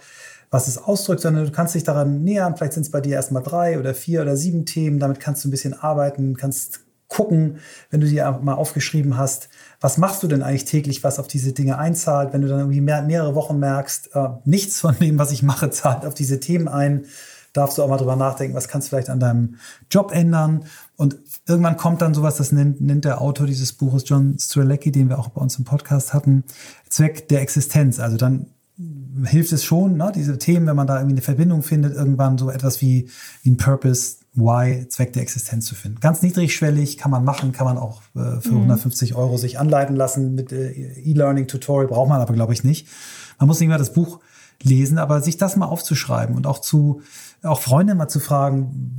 was es ausdrückt, sondern du kannst dich daran nähern. Vielleicht sind es bei dir erstmal drei oder vier oder sieben Themen. Damit kannst du ein bisschen arbeiten, kannst gucken, wenn du dir mal aufgeschrieben hast, was machst du denn eigentlich täglich, was auf diese Dinge einzahlt, wenn du dann irgendwie mehr, mehrere Wochen merkst, äh, nichts von dem, was ich mache, zahlt auf diese Themen ein, darfst du auch mal drüber nachdenken, was kannst du vielleicht an deinem Job ändern. Und irgendwann kommt dann sowas, das nennt, nennt der Autor dieses Buches, John Strelecki, den wir auch bei uns im Podcast hatten, Zweck der Existenz. Also dann hilft es schon, ne, diese Themen, wenn man da irgendwie eine Verbindung findet, irgendwann so etwas wie, wie ein Purpose, Why, Zweck der Existenz zu finden. Ganz niedrigschwellig kann man machen, kann man auch äh, für mhm. 150 Euro sich anleiten lassen mit äh, E-Learning-Tutorial, braucht man aber, glaube ich, nicht. Man muss nicht mehr das Buch lesen, aber sich das mal aufzuschreiben und auch zu auch Freunde mal zu fragen,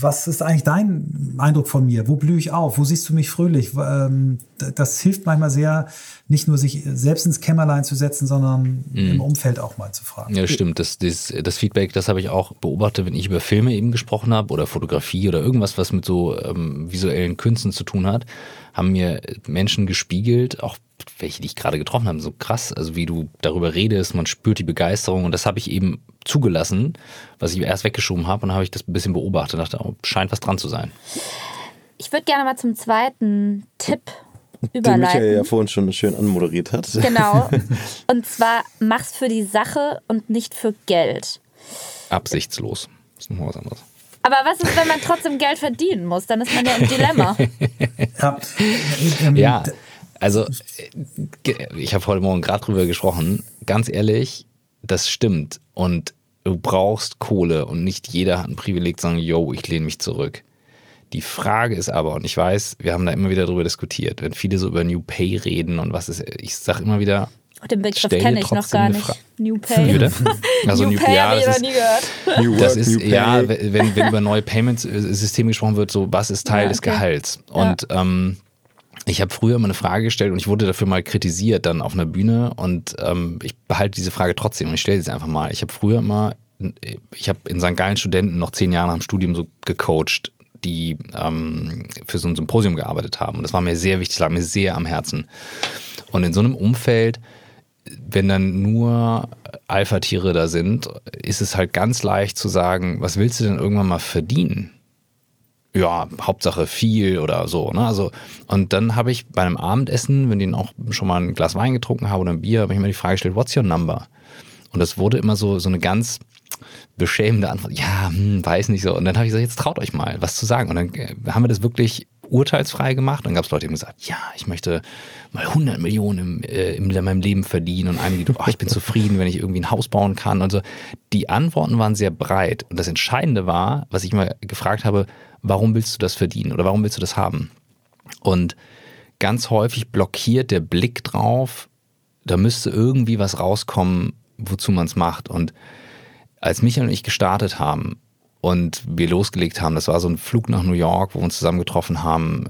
was ist eigentlich dein Eindruck von mir? Wo blühe ich auf? Wo siehst du mich fröhlich? Ähm, das hilft manchmal sehr, nicht nur sich selbst ins Kämmerlein zu setzen, sondern mhm. im Umfeld auch mal zu fragen. Ja, stimmt. Das, das, das Feedback, das habe ich auch beobachtet, wenn ich über Filme eben gesprochen habe oder Fotografie oder irgendwas, was mit so ähm, visuellen Künsten zu tun hat, haben mir Menschen gespiegelt, auch welche, die ich gerade getroffen habe, so krass, also wie du darüber redest, man spürt die Begeisterung und das habe ich eben zugelassen, was ich erst weggeschoben habe und habe ich das ein bisschen beobachtet und dachte, oh, scheint was dran zu sein. Ich würde gerne mal zum zweiten Tipp überleiten. Den Michael ja vorhin schon schön anmoderiert hat. Genau. Und zwar mach's für die Sache und nicht für Geld. Absichtslos. Das ist noch was anderes. Aber was ist, wenn man trotzdem Geld verdienen muss? Dann ist man ja im Dilemma. ja, ähm, ja also ich habe heute Morgen gerade drüber gesprochen. Ganz ehrlich, das stimmt. Und du brauchst Kohle und nicht jeder hat ein Privileg zu sagen, yo, ich lehne mich zurück. Die Frage ist aber, und ich weiß, wir haben da immer wieder drüber diskutiert, wenn viele so über New Pay reden und was ist, ich sage immer wieder, Den Begriff kenne ich noch gar nicht. New Pay. Also New, New Pay ja, habe ich noch nie gehört. New das ist, ja, wenn, wenn über neue Payment-Systeme gesprochen wird, so was ist Teil ja, okay. des Gehalts? Und ja. ähm, ich habe früher mal eine Frage gestellt und ich wurde dafür mal kritisiert dann auf einer Bühne und ähm, ich behalte diese Frage trotzdem und ich stelle sie einfach mal. Ich habe früher mal, ich habe in St. Gallen Studenten noch zehn Jahre nach dem Studium so gecoacht, die ähm, für so ein Symposium gearbeitet haben und das war mir sehr wichtig, lag mir sehr am Herzen. Und in so einem Umfeld wenn dann nur Alpha-Tiere da sind, ist es halt ganz leicht zu sagen, was willst du denn irgendwann mal verdienen? Ja, Hauptsache viel oder so. Ne? Also, und dann habe ich bei einem Abendessen, wenn ich auch schon mal ein Glas Wein getrunken habe oder ein Bier, habe ich mir die Frage gestellt, what's your number? Und das wurde immer so, so eine ganz beschämende Antwort. Ja, hm, weiß nicht so. Und dann habe ich gesagt, jetzt traut euch mal, was zu sagen. Und dann äh, haben wir das wirklich urteilsfrei gemacht. Dann gab es Leute, die haben gesagt, ja, ich möchte mal 100 Millionen im, äh, in meinem Leben verdienen. Und einige, die, oh, ich bin zufrieden, wenn ich irgendwie ein Haus bauen kann. Und so. Die Antworten waren sehr breit. Und das Entscheidende war, was ich immer gefragt habe, warum willst du das verdienen oder warum willst du das haben? Und ganz häufig blockiert der Blick drauf, da müsste irgendwie was rauskommen, wozu man es macht. Und als Michael und ich gestartet haben, und wir losgelegt haben. Das war so ein Flug nach New York, wo wir uns zusammen getroffen haben.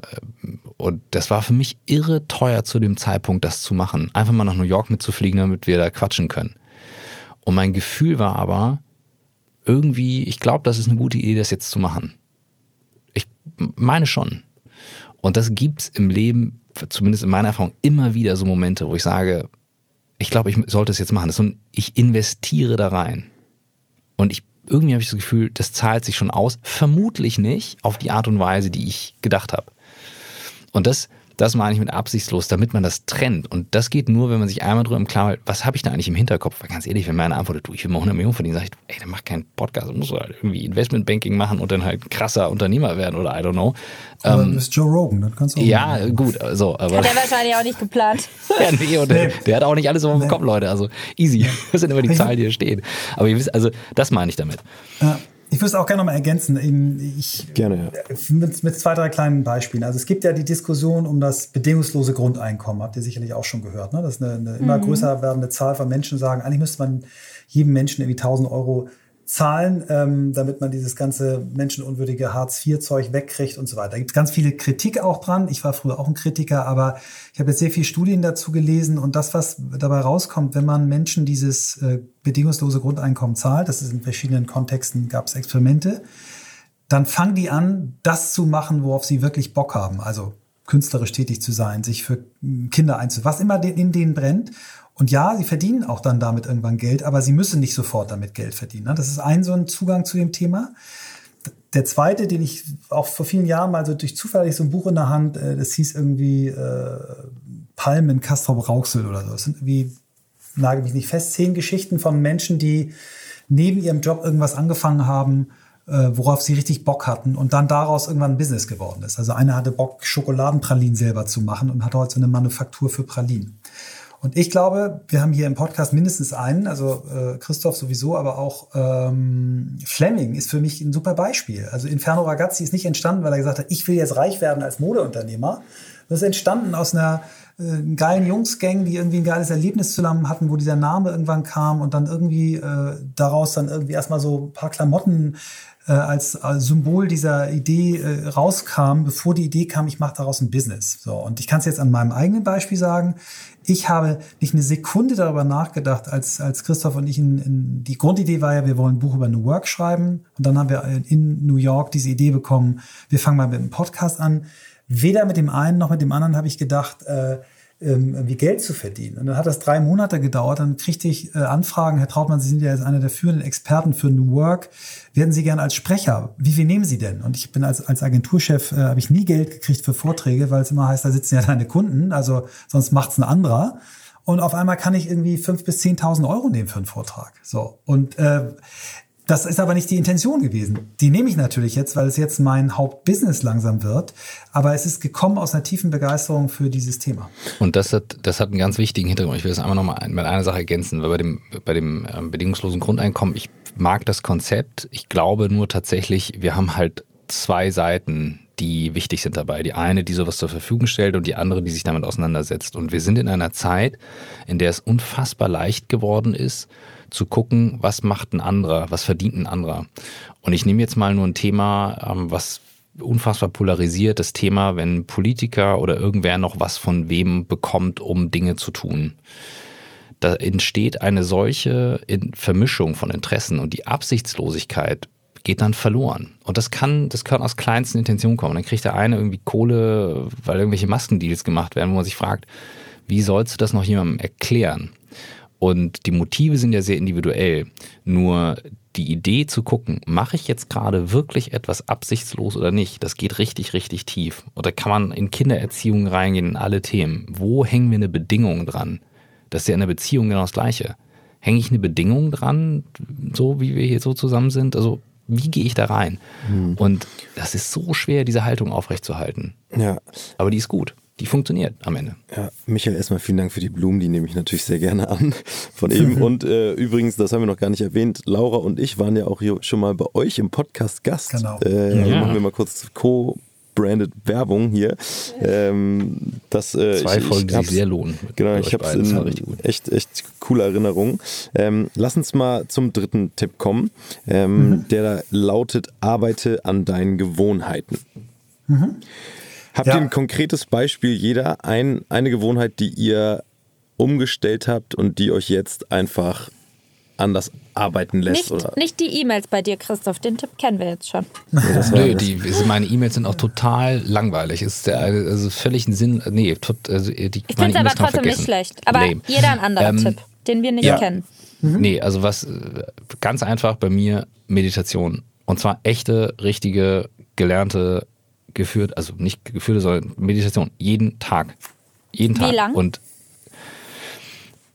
Und das war für mich irre teuer zu dem Zeitpunkt, das zu machen. Einfach mal nach New York mitzufliegen, damit wir da quatschen können. Und mein Gefühl war aber, irgendwie, ich glaube, das ist eine gute Idee, das jetzt zu machen. Ich meine schon. Und das gibt es im Leben, zumindest in meiner Erfahrung, immer wieder so Momente, wo ich sage, ich glaube, ich sollte es jetzt machen. So ein, ich investiere da rein. Und ich irgendwie habe ich das Gefühl, das zahlt sich schon aus. Vermutlich nicht auf die Art und Weise, die ich gedacht habe. Und das das meine ich mit absichtslos, damit man das trennt. Und das geht nur, wenn man sich einmal drüber im Klaren wird, was habe ich da eigentlich im Hinterkopf? Weil ganz ehrlich, wenn meine Antwort du, ich will mal 100 Millionen verdienen, sage ich, ey, dann mach keinen Podcast, dann musst du halt irgendwie Investmentbanking machen und dann halt krasser Unternehmer werden oder I don't know. Aber ähm, du bist Joe Rogan, das kannst du auch Ja, machen. gut, so. Aber Hat er wahrscheinlich auch nicht geplant. ja, nee, und nee. Der, der, hat auch nicht alles auf dem nee. Kopf, Leute. Also easy. Das sind immer die Zahlen, die hier stehen. Aber ihr wisst, also das meine ich damit. Ja. Ich würde es auch gerne nochmal ergänzen. Ich, gerne, ja. Mit, mit, zwei, drei kleinen Beispielen. Also es gibt ja die Diskussion um das bedingungslose Grundeinkommen, habt ihr sicherlich auch schon gehört. Ne? Dass eine, eine immer mhm. größer werdende Zahl von Menschen sagen, eigentlich müsste man jedem Menschen irgendwie 1000 Euro zahlen, ähm, damit man dieses ganze menschenunwürdige Hartz-IV-Zeug wegkriegt und so weiter. Da gibt es ganz viele Kritik auch dran. Ich war früher auch ein Kritiker, aber ich habe jetzt sehr viele Studien dazu gelesen und das, was dabei rauskommt, wenn man Menschen dieses äh, bedingungslose Grundeinkommen zahlt, das ist in verschiedenen Kontexten, gab es Experimente, dann fangen die an, das zu machen, worauf sie wirklich Bock haben. Also künstlerisch tätig zu sein, sich für Kinder einzusetzen, was immer in denen brennt. Und ja, sie verdienen auch dann damit irgendwann Geld, aber sie müssen nicht sofort damit Geld verdienen. Ne? Das ist ein so ein Zugang zu dem Thema. Der zweite, den ich auch vor vielen Jahren mal so durch Zufall so ein Buch in der Hand, äh, das hieß irgendwie äh, Palmen, Castrop Rauxel oder so. Das sind irgendwie, nagel mich nicht fest, zehn Geschichten von Menschen, die neben ihrem Job irgendwas angefangen haben, worauf sie richtig Bock hatten und dann daraus irgendwann ein Business geworden ist. Also einer hatte Bock, Schokoladenpralinen selber zu machen und hat heute so eine Manufaktur für Pralinen. Und ich glaube, wir haben hier im Podcast mindestens einen, also äh, Christoph sowieso, aber auch ähm, Fleming ist für mich ein super Beispiel. Also Inferno Ragazzi ist nicht entstanden, weil er gesagt hat, ich will jetzt reich werden als Modeunternehmer. Das ist entstanden aus einer äh, geilen Jungsgang, die irgendwie ein geiles Erlebnis zusammen hatten, wo dieser Name irgendwann kam und dann irgendwie äh, daraus dann irgendwie erstmal so ein paar Klamotten äh, als, als Symbol dieser Idee äh, rauskam, bevor die Idee kam, ich mache daraus ein Business. So, und ich kann es jetzt an meinem eigenen Beispiel sagen. Ich habe nicht eine Sekunde darüber nachgedacht, als, als Christoph und ich in, in die Grundidee war ja, wir wollen ein Buch über New Work schreiben. Und dann haben wir in New York diese Idee bekommen, wir fangen mal mit einem Podcast an. Weder mit dem einen noch mit dem anderen habe ich gedacht, äh, irgendwie Geld zu verdienen. Und dann hat das drei Monate gedauert. Dann kriegte ich äh, Anfragen, Herr Trautmann, Sie sind ja jetzt einer der führenden Experten für New Work. Werden Sie gern als Sprecher? Wie viel nehmen Sie denn? Und ich bin als, als Agenturchef, äh, habe ich nie Geld gekriegt für Vorträge, weil es immer heißt, da sitzen ja deine Kunden, also sonst macht's ein anderer. Und auf einmal kann ich irgendwie fünf bis zehntausend Euro nehmen für einen Vortrag. So. Und äh, das ist aber nicht die Intention gewesen. Die nehme ich natürlich jetzt, weil es jetzt mein Hauptbusiness langsam wird. Aber es ist gekommen aus einer tiefen Begeisterung für dieses Thema. Und das hat, das hat einen ganz wichtigen Hintergrund. Ich will das einmal nochmal mit einer Sache ergänzen, weil bei dem, bei dem ähm, bedingungslosen Grundeinkommen, ich mag das Konzept. Ich glaube nur tatsächlich, wir haben halt zwei Seiten die wichtig sind dabei. Die eine, die sowas zur Verfügung stellt und die andere, die sich damit auseinandersetzt. Und wir sind in einer Zeit, in der es unfassbar leicht geworden ist, zu gucken, was macht ein anderer, was verdient ein anderer. Und ich nehme jetzt mal nur ein Thema, ähm, was unfassbar polarisiert, das Thema, wenn Politiker oder irgendwer noch was von wem bekommt, um Dinge zu tun. Da entsteht eine solche Vermischung von Interessen und die Absichtslosigkeit geht dann verloren. Und das kann, das kann aus kleinsten Intentionen kommen. Dann kriegt der eine irgendwie Kohle, weil irgendwelche Maskendeals gemacht werden, wo man sich fragt, wie sollst du das noch jemandem erklären? Und die Motive sind ja sehr individuell. Nur die Idee zu gucken, mache ich jetzt gerade wirklich etwas absichtslos oder nicht, das geht richtig, richtig tief. Oder kann man in Kindererziehung reingehen, in alle Themen. Wo hängen wir eine Bedingung dran? Das ist ja in der Beziehung genau das Gleiche. Hänge ich eine Bedingung dran, so wie wir hier so zusammen sind? Also wie gehe ich da rein? Mhm. Und das ist so schwer, diese Haltung aufrechtzuerhalten. Ja. Aber die ist gut. Die funktioniert am Ende. Ja, Michael, erstmal vielen Dank für die Blumen, die nehme ich natürlich sehr gerne an von eben. und äh, übrigens, das haben wir noch gar nicht erwähnt, Laura und ich waren ja auch hier schon mal bei euch im Podcast Gast. Genau. Äh, ja. Machen wir mal kurz Co branded Werbung hier. Ähm, das, äh, Zwei ich, Folgen, die sich sehr lohnen. Genau, ich habe es in echt, echt coole Erinnerung. Ähm, lass uns mal zum dritten Tipp kommen, ähm, mhm. der da lautet, arbeite an deinen Gewohnheiten. Mhm. Habt ja. ihr ein konkretes Beispiel, jeder, ein, eine Gewohnheit, die ihr umgestellt habt und die euch jetzt einfach anders arbeiten lässt. Nicht, oder? nicht die E-Mails bei dir, Christoph, den Tipp kennen wir jetzt schon. Nö, die, meine E-Mails sind auch total langweilig. Ist der, also völlig ein Sinn. Nee, tot, also die, ich finde es aber trotzdem nicht schlecht. Aber Lame. jeder ein anderer ähm, Tipp, den wir nicht ja. kennen. Mhm. Nee, also was ganz einfach bei mir Meditation. Und zwar echte, richtige, gelernte, geführt, also nicht geführte, sondern Meditation. Jeden Tag. Jeden Tag. Wie lang? Und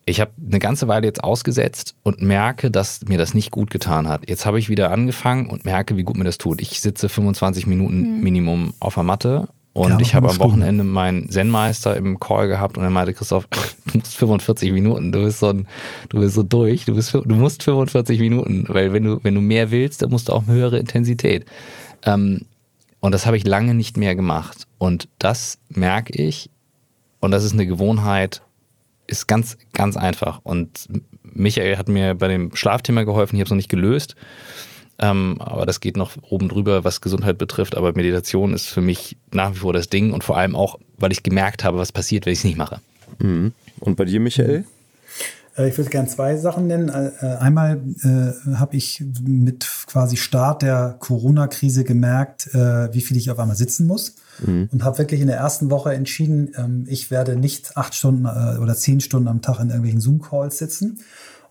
ich habe eine ganze Weile jetzt ausgesetzt und merke, dass mir das nicht gut getan hat. Jetzt habe ich wieder angefangen und merke, wie gut mir das tut. Ich sitze 25 Minuten mhm. Minimum auf der Matte und ja, ich habe am Wochenende meinen Zen-Meister im Call gehabt und er meinte, Christoph, du musst 45 Minuten, du bist so, ein, du bist so durch, du, bist, du musst 45 Minuten, weil wenn du, wenn du mehr willst, dann musst du auch eine höhere Intensität. Ähm, und das habe ich lange nicht mehr gemacht. Und das merke ich, und das ist eine Gewohnheit, ist ganz, ganz einfach. Und Michael hat mir bei dem Schlafthema geholfen. Ich habe es noch nicht gelöst. Ähm, aber das geht noch oben drüber, was Gesundheit betrifft. Aber Meditation ist für mich nach wie vor das Ding und vor allem auch, weil ich gemerkt habe, was passiert, wenn ich es nicht mache. Mhm. Und bei dir, Michael? Äh, ich würde gerne zwei Sachen nennen. Äh, einmal äh, habe ich mit quasi Start der Corona-Krise gemerkt, äh, wie viel ich auf einmal sitzen muss. Mhm. Und habe wirklich in der ersten Woche entschieden, ähm, ich werde nicht acht Stunden äh, oder zehn Stunden am Tag in irgendwelchen Zoom-Calls sitzen.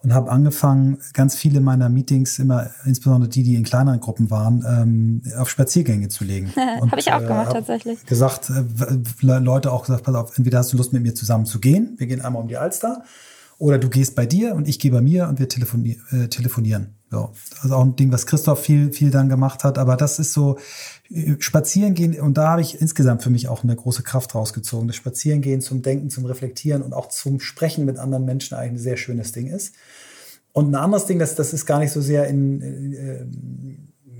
Und habe angefangen, ganz viele meiner Meetings, immer insbesondere die, die in kleineren Gruppen waren, ähm, auf Spaziergänge zu legen. habe ich auch gemacht, äh, tatsächlich. Gesagt, Leute auch gesagt, pass auf, entweder hast du Lust mit mir zusammen zu gehen, wir gehen einmal um die Alster, oder du gehst bei dir und ich gehe bei mir und wir telefoni äh, telefonieren. So. Also auch ein Ding, was Christoph viel, viel dann gemacht hat. Aber das ist so, äh, spazieren gehen, und da habe ich insgesamt für mich auch eine große Kraft rausgezogen. Das Spazierengehen zum Denken, zum Reflektieren und auch zum Sprechen mit anderen Menschen eigentlich ein sehr schönes Ding ist. Und ein anderes Ding, das, das ist gar nicht so sehr in, äh,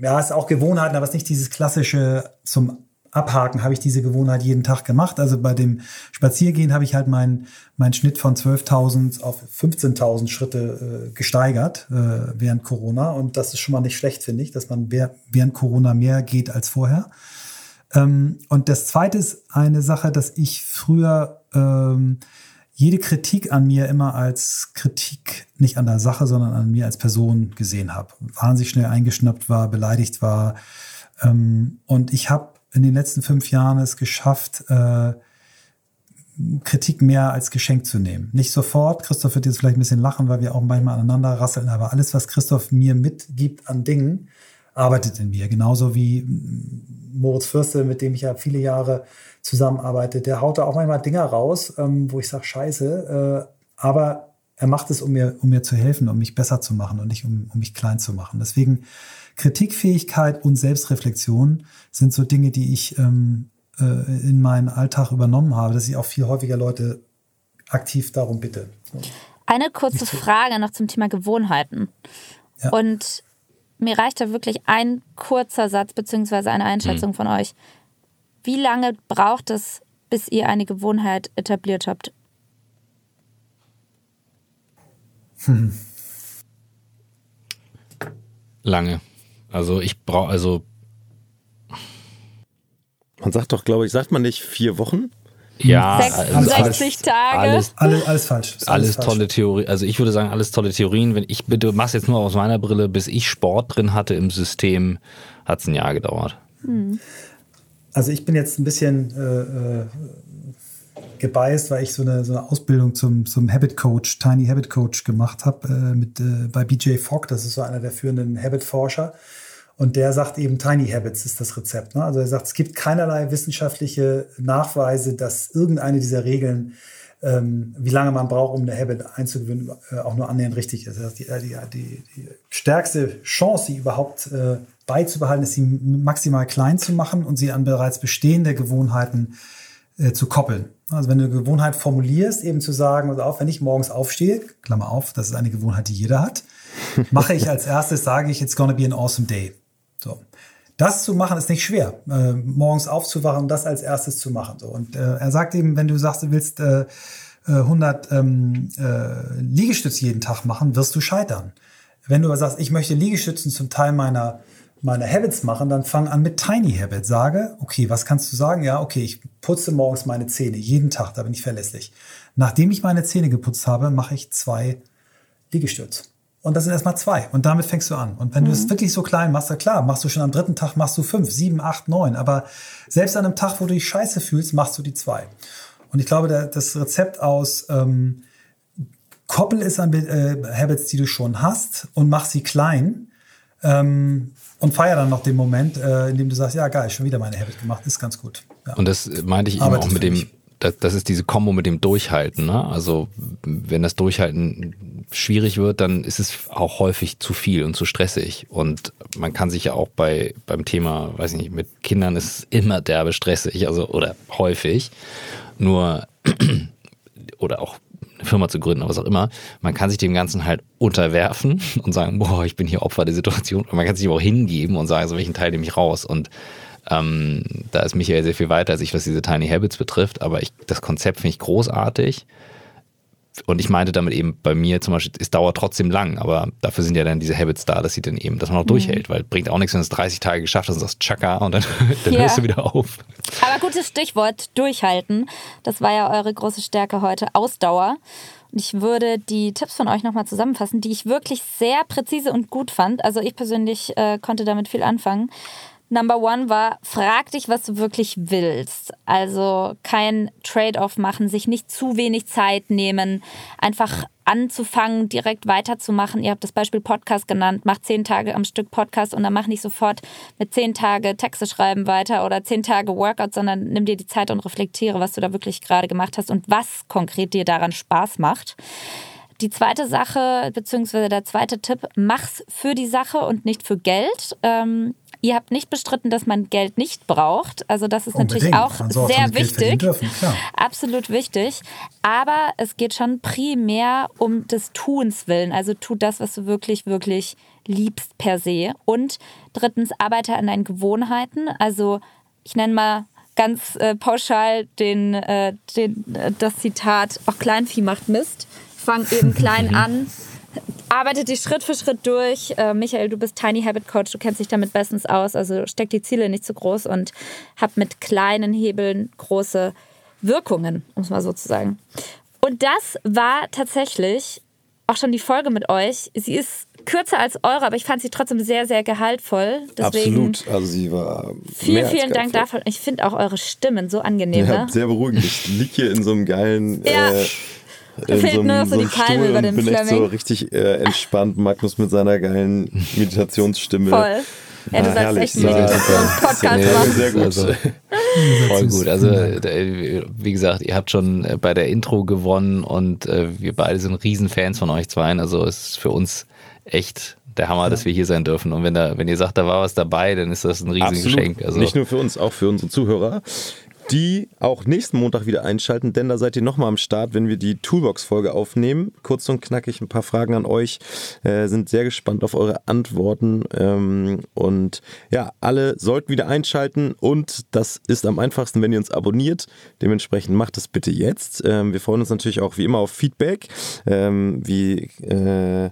ja, ist auch Gewohnheiten, aber es ist nicht dieses klassische zum abhaken, habe ich diese Gewohnheit jeden Tag gemacht. Also bei dem Spaziergehen habe ich halt meinen mein Schnitt von 12.000 auf 15.000 Schritte äh, gesteigert äh, während Corona. Und das ist schon mal nicht schlecht, finde ich, dass man während Corona mehr geht als vorher. Ähm, und das Zweite ist eine Sache, dass ich früher ähm, jede Kritik an mir immer als Kritik nicht an der Sache, sondern an mir als Person gesehen habe. Wahnsinnig schnell eingeschnappt war, beleidigt war. Ähm, und ich habe in den letzten fünf Jahren es geschafft, äh, Kritik mehr als Geschenk zu nehmen. Nicht sofort, Christoph wird jetzt vielleicht ein bisschen lachen, weil wir auch manchmal aneinander rasseln, aber alles, was Christoph mir mitgibt an Dingen, arbeitet in mir. Genauso wie Moritz Fürste, mit dem ich ja viele Jahre zusammenarbeite, der haut da auch manchmal Dinger raus, ähm, wo ich sage, scheiße, äh, aber er macht es, um mir, um mir zu helfen, um mich besser zu machen und nicht um, um mich klein zu machen. Deswegen Kritikfähigkeit und Selbstreflexion sind so Dinge, die ich ähm, äh, in meinen Alltag übernommen habe, dass ich auch viel häufiger Leute aktiv darum bitte. Eine kurze Frage noch zum Thema Gewohnheiten. Ja. Und mir reicht da wirklich ein kurzer Satz beziehungsweise eine Einschätzung mhm. von euch. wie lange braucht es, bis ihr eine Gewohnheit etabliert habt? Hm. Lange. Also ich brauche, also. Man sagt doch, glaube ich, sagt man nicht vier Wochen? Ja, 66 alles, Tage. Alles, alles, alles falsch. Alles, alles falsch. tolle Theorie. Also ich würde sagen, alles tolle Theorien. Wenn ich bitte mach's jetzt nur aus meiner Brille, bis ich Sport drin hatte im System, hat es ein Jahr gedauert. Hm. Also ich bin jetzt ein bisschen äh, äh, gebiased, weil ich so eine, so eine Ausbildung zum, zum Habit Coach, Tiny Habit Coach gemacht habe äh, mit äh, bei BJ Fogg. Das ist so einer der führenden Habit Forscher. Und der sagt eben, Tiny Habits ist das Rezept. Ne? Also er sagt, es gibt keinerlei wissenschaftliche Nachweise, dass irgendeine dieser Regeln, ähm, wie lange man braucht, um eine Habit einzugewöhnen, äh, auch nur annähernd richtig ist. Also die, die, die, die, stärkste Chance, sie überhaupt äh, beizubehalten, ist sie maximal klein zu machen und sie an bereits bestehende Gewohnheiten äh, zu koppeln. Also wenn du eine Gewohnheit formulierst, eben zu sagen, also auch wenn ich morgens aufstehe, Klammer auf, das ist eine Gewohnheit, die jeder hat, mache ich als erstes, sage ich, it's gonna be an awesome day. So. Das zu machen ist nicht schwer, äh, morgens aufzuwachen und das als erstes zu machen. So. Und äh, er sagt eben, wenn du sagst, du willst äh, 100 äh, ähm, äh, Liegestütze jeden Tag machen, wirst du scheitern. Wenn du aber sagst, ich möchte Liegestützen zum Teil meiner meine Habits machen, dann fang an mit Tiny Habits. Sage, okay, was kannst du sagen? Ja, okay, ich putze morgens meine Zähne, jeden Tag, da bin ich verlässlich. Nachdem ich meine Zähne geputzt habe, mache ich zwei Liegestütze. Und das sind erstmal zwei. Und damit fängst du an. Und wenn mhm. du es wirklich so klein machst, dann klar, machst du schon am dritten Tag, machst du fünf, sieben, acht, neun. Aber selbst an einem Tag, wo du dich scheiße fühlst, machst du die zwei. Und ich glaube, das Rezept aus ähm, Koppel ist an äh, Habits, die du schon hast und mach sie klein. Ähm, und feier dann noch den Moment, äh, in dem du sagst, ja geil, schon wieder meine Habit gemacht, ist ganz gut. Ja. Und das meinte ich eben auch mit dem, das, das, ist diese Kombo mit dem Durchhalten. Ne? Also wenn das Durchhalten schwierig wird, dann ist es auch häufig zu viel und zu stressig. Und man kann sich ja auch bei beim Thema, weiß ich nicht, mit Kindern ist es immer derbe stressig, also oder häufig. Nur oder auch eine Firma zu gründen was auch immer. Man kann sich dem Ganzen halt unterwerfen und sagen, boah, ich bin hier Opfer der Situation. Und man kann sich aber auch hingeben und sagen, so welchen Teil nehme ich raus. Und ähm, da ist Michael sehr viel weiter als ich, was diese Tiny Habits betrifft. Aber ich, das Konzept finde ich großartig. Und ich meinte damit eben bei mir zum Beispiel, es dauert trotzdem lang, aber dafür sind ja dann diese Habits da, dass sie dann eben, dass man auch mhm. durchhält, weil bringt auch nichts, wenn du es 30 Tage geschafft hast und sagst Chaka und dann, dann ja. hörst du wieder auf. Aber gutes Stichwort, durchhalten. Das war ja eure große Stärke heute, Ausdauer. Und ich würde die Tipps von euch nochmal zusammenfassen, die ich wirklich sehr präzise und gut fand. Also ich persönlich äh, konnte damit viel anfangen. Number one war, frag dich, was du wirklich willst. Also kein Trade-off machen, sich nicht zu wenig Zeit nehmen, einfach anzufangen, direkt weiterzumachen. Ihr habt das Beispiel Podcast genannt, mach zehn Tage am Stück Podcast und dann mach nicht sofort mit zehn Tage Texte schreiben weiter oder zehn Tage Workout, sondern nimm dir die Zeit und reflektiere, was du da wirklich gerade gemacht hast und was konkret dir daran Spaß macht. Die zweite Sache, beziehungsweise der zweite Tipp, mach's für die Sache und nicht für Geld. Ähm, Ihr habt nicht bestritten, dass man Geld nicht braucht. Also das ist Unbedingt. natürlich auch sehr wichtig. Dürfen, Absolut wichtig. Aber es geht schon primär um des Tuns willen. Also tu das, was du wirklich, wirklich liebst per se. Und drittens, arbeite an deinen Gewohnheiten. Also ich nenne mal ganz äh, pauschal den, äh, den, äh, das Zitat, auch Kleinvieh macht Mist. Fang eben klein an arbeitet dich Schritt für Schritt durch. Äh, Michael, du bist Tiny Habit Coach, du kennst dich damit bestens aus. Also steck die Ziele nicht zu groß und hab mit kleinen Hebeln große Wirkungen, um es mal so zu sagen. Und das war tatsächlich auch schon die Folge mit euch. Sie ist kürzer als eure, aber ich fand sie trotzdem sehr, sehr gehaltvoll. Deswegen Absolut, also sie war. Vielen, vielen Dank dafür. Ich finde auch eure Stimmen so angenehm. Ja, ne? Sehr beruhigend. Ich liege hier in so einem geilen. Ja. Äh, da fehlt so nur noch so, die Palme über dem bin Fleming. echt so richtig äh, entspannt. Magnus mit seiner geilen Meditationsstimme. Voll. Ja, du ah, sollst echt einen Meditations-Podcast machen. Sehr gut. Also, voll gut. Also, wie gesagt, ihr habt schon äh, bei der Intro gewonnen und äh, wir beide sind Riesenfans von euch zweien. Also, es ist für uns echt der Hammer, dass wir hier sein dürfen. Und wenn, da, wenn ihr sagt, da war was dabei, dann ist das ein Riesengeschenk. Also, Nicht nur für uns, auch für unsere Zuhörer. Die auch nächsten Montag wieder einschalten, denn da seid ihr nochmal am Start, wenn wir die Toolbox-Folge aufnehmen. Kurz und knackig ein paar Fragen an euch. Äh, sind sehr gespannt auf eure Antworten. Ähm, und ja, alle sollten wieder einschalten und das ist am einfachsten, wenn ihr uns abonniert. Dementsprechend macht es bitte jetzt. Ähm, wir freuen uns natürlich auch wie immer auf Feedback. Ähm, wie äh,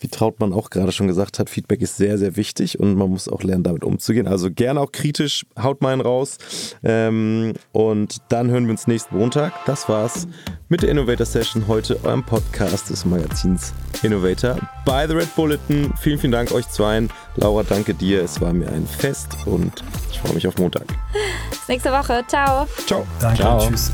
wie Trautmann auch gerade schon gesagt hat, Feedback ist sehr, sehr wichtig und man muss auch lernen, damit umzugehen. Also gerne auch kritisch, haut mal einen raus. Ähm, und dann hören wir uns nächsten Montag. Das war's mit der Innovator Session heute, eurem Podcast des Magazins Innovator bei The Red Bulletin. Vielen, vielen Dank euch zweien. Laura, danke dir. Es war mir ein Fest und ich freue mich auf Montag. Bis nächste Woche. Ciao. Ciao. Danke. Ciao. Tschüss.